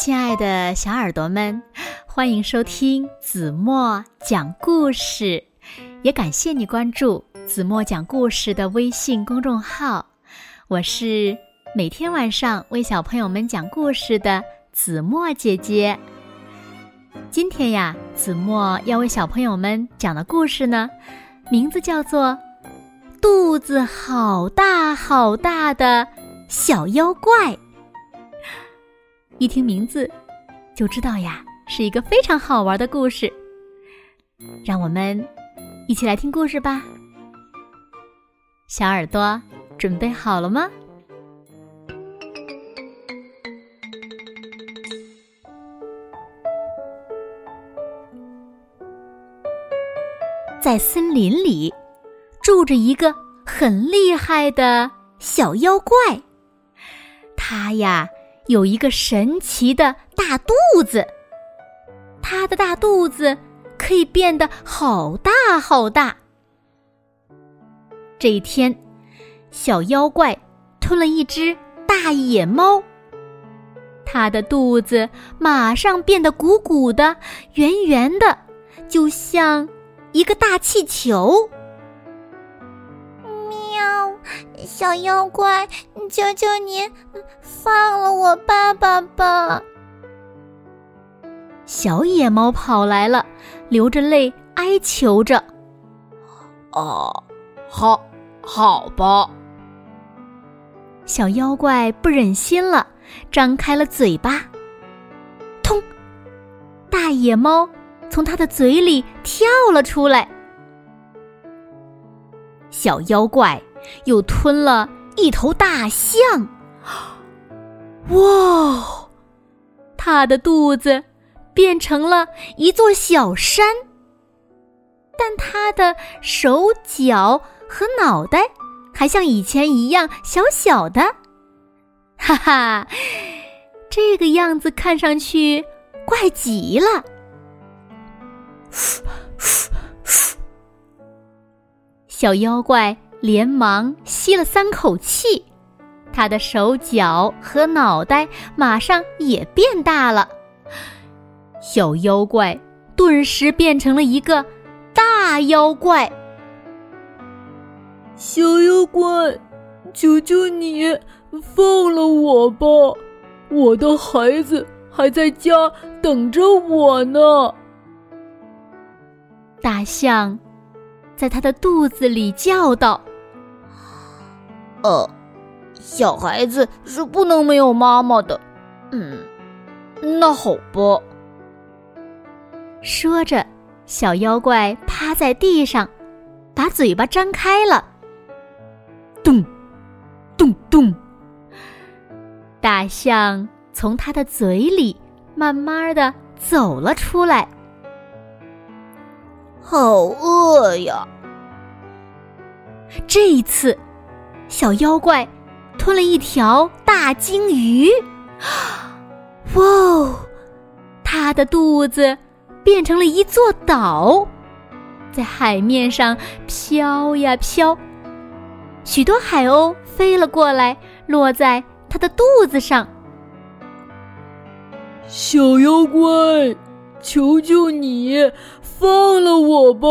亲爱的小耳朵们，欢迎收听子墨讲故事，也感谢你关注子墨讲故事的微信公众号。我是每天晚上为小朋友们讲故事的子墨姐姐。今天呀，子墨要为小朋友们讲的故事呢，名字叫做《肚子好大好大的小妖怪》。一听名字，就知道呀，是一个非常好玩的故事。让我们一起来听故事吧。小耳朵准备好了吗？在森林里，住着一个很厉害的小妖怪，他呀。有一个神奇的大肚子，它的大肚子可以变得好大好大。这一天，小妖怪吞了一只大野猫，它的肚子马上变得鼓鼓的、圆圆的，就像一个大气球。小妖怪，求求您放了我爸爸吧！小野猫跑来了，流着泪哀求着：“哦，好，好吧。”小妖怪不忍心了，张开了嘴巴，通，大野猫从他的嘴里跳了出来。小妖怪。又吞了一头大象，哇！它的肚子变成了一座小山，但它的手脚和脑袋还像以前一样小小的，哈哈，这个样子看上去怪极了。小妖怪。连忙吸了三口气，他的手脚和脑袋马上也变大了。小妖怪顿时变成了一个大妖怪。小妖怪，求求你放了我吧！我的孩子还在家等着我呢。大象在他的肚子里叫道。呃，小孩子是不能没有妈妈的。嗯，那好吧。说着，小妖怪趴在地上，把嘴巴张开了。咚，咚咚。大象从他的嘴里慢慢的走了出来。好饿呀！这一次。小妖怪吞了一条大鲸鱼，哇！哦！它的肚子变成了一座岛，在海面上飘呀飘。许多海鸥飞了过来，落在它的肚子上。小妖怪，求求你放了我吧！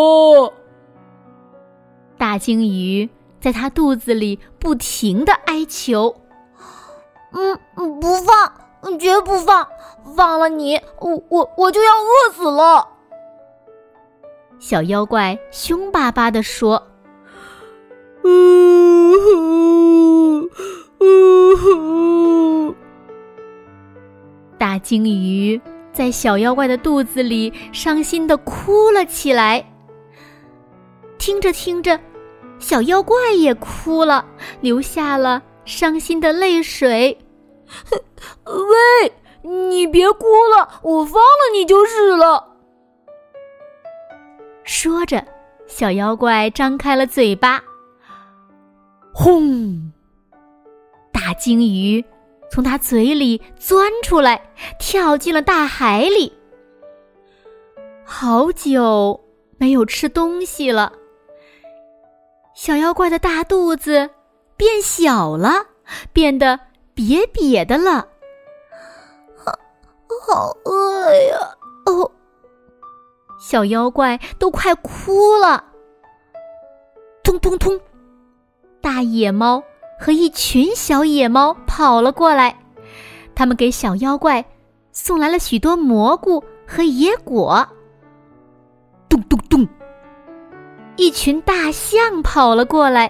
大鲸鱼。在他肚子里不停的哀求，嗯，不放，绝不放，放了你，我我我就要饿死了。小妖怪凶巴巴的说：“呜呼，呜呼！”大鲸鱼在小妖怪的肚子里伤心的哭了起来。听着听着。小妖怪也哭了，流下了伤心的泪水。喂，你别哭了，我放了你就是了。说着，小妖怪张开了嘴巴。轰！大鲸鱼从他嘴里钻出来，跳进了大海里。好久没有吃东西了。小妖怪的大肚子变小了，变得瘪瘪的了。好饿呀！哦，小妖怪都快哭了。通通通，大野猫和一群小野猫跑了过来，他们给小妖怪送来了许多蘑菇和野果。咚咚咚，一群大象跑了过来，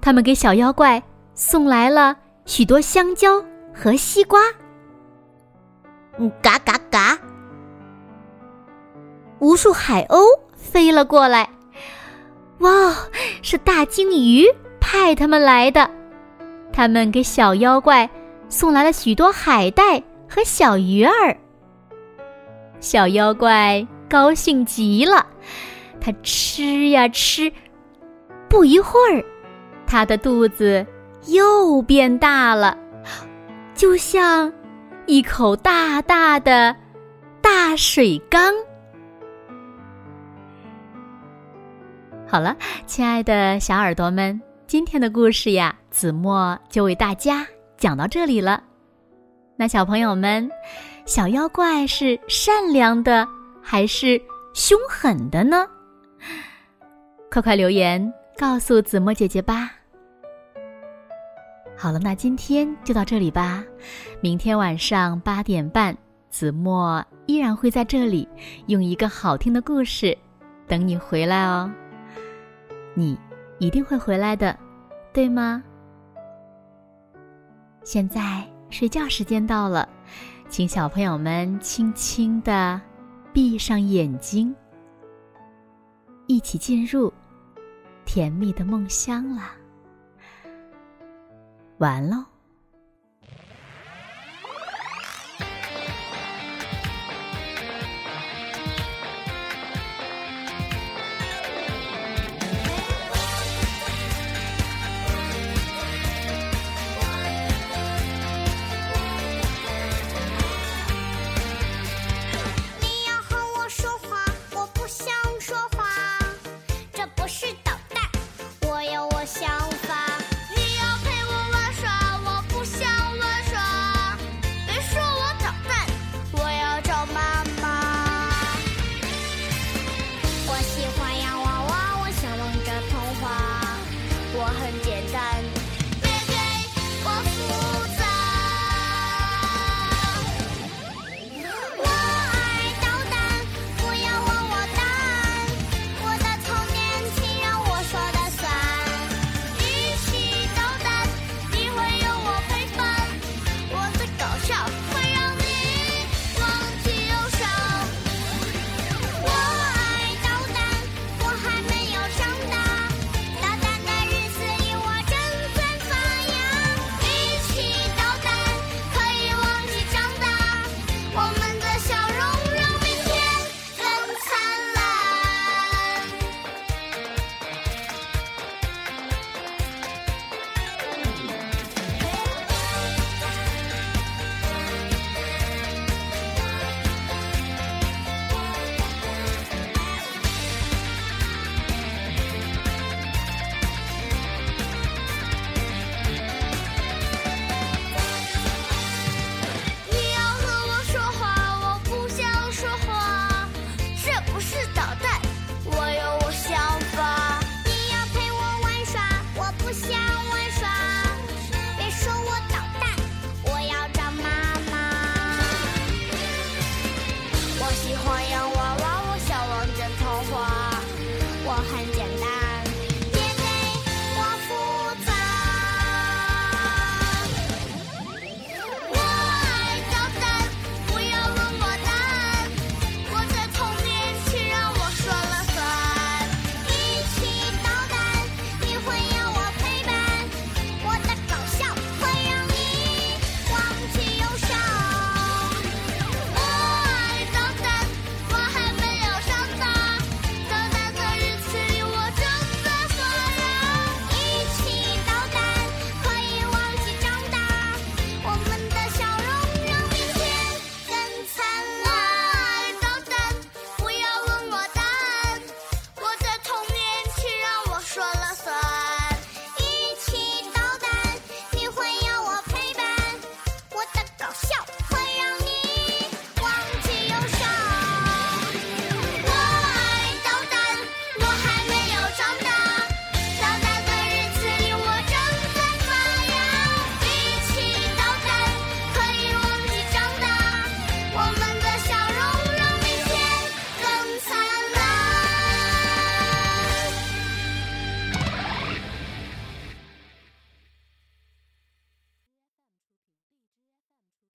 他们给小妖怪送来了许多香蕉和西瓜。嗯，嘎嘎嘎！无数海鸥飞了过来，哇，是大鲸鱼派他们来的。他们给小妖怪送来了许多海带和小鱼儿。小妖怪高兴极了，他吃呀吃，不一会儿，他的肚子又变大了，就像……一口大大的大水缸。好了，亲爱的小耳朵们，今天的故事呀，子墨就为大家讲到这里了。那小朋友们，小妖怪是善良的还是凶狠的呢？快快留言告诉子墨姐姐吧。好了，那今天就到这里吧。明天晚上八点半，子墨依然会在这里，用一个好听的故事等你回来哦。你一定会回来的，对吗？现在睡觉时间到了，请小朋友们轻轻的闭上眼睛，一起进入甜蜜的梦乡啦。完喽。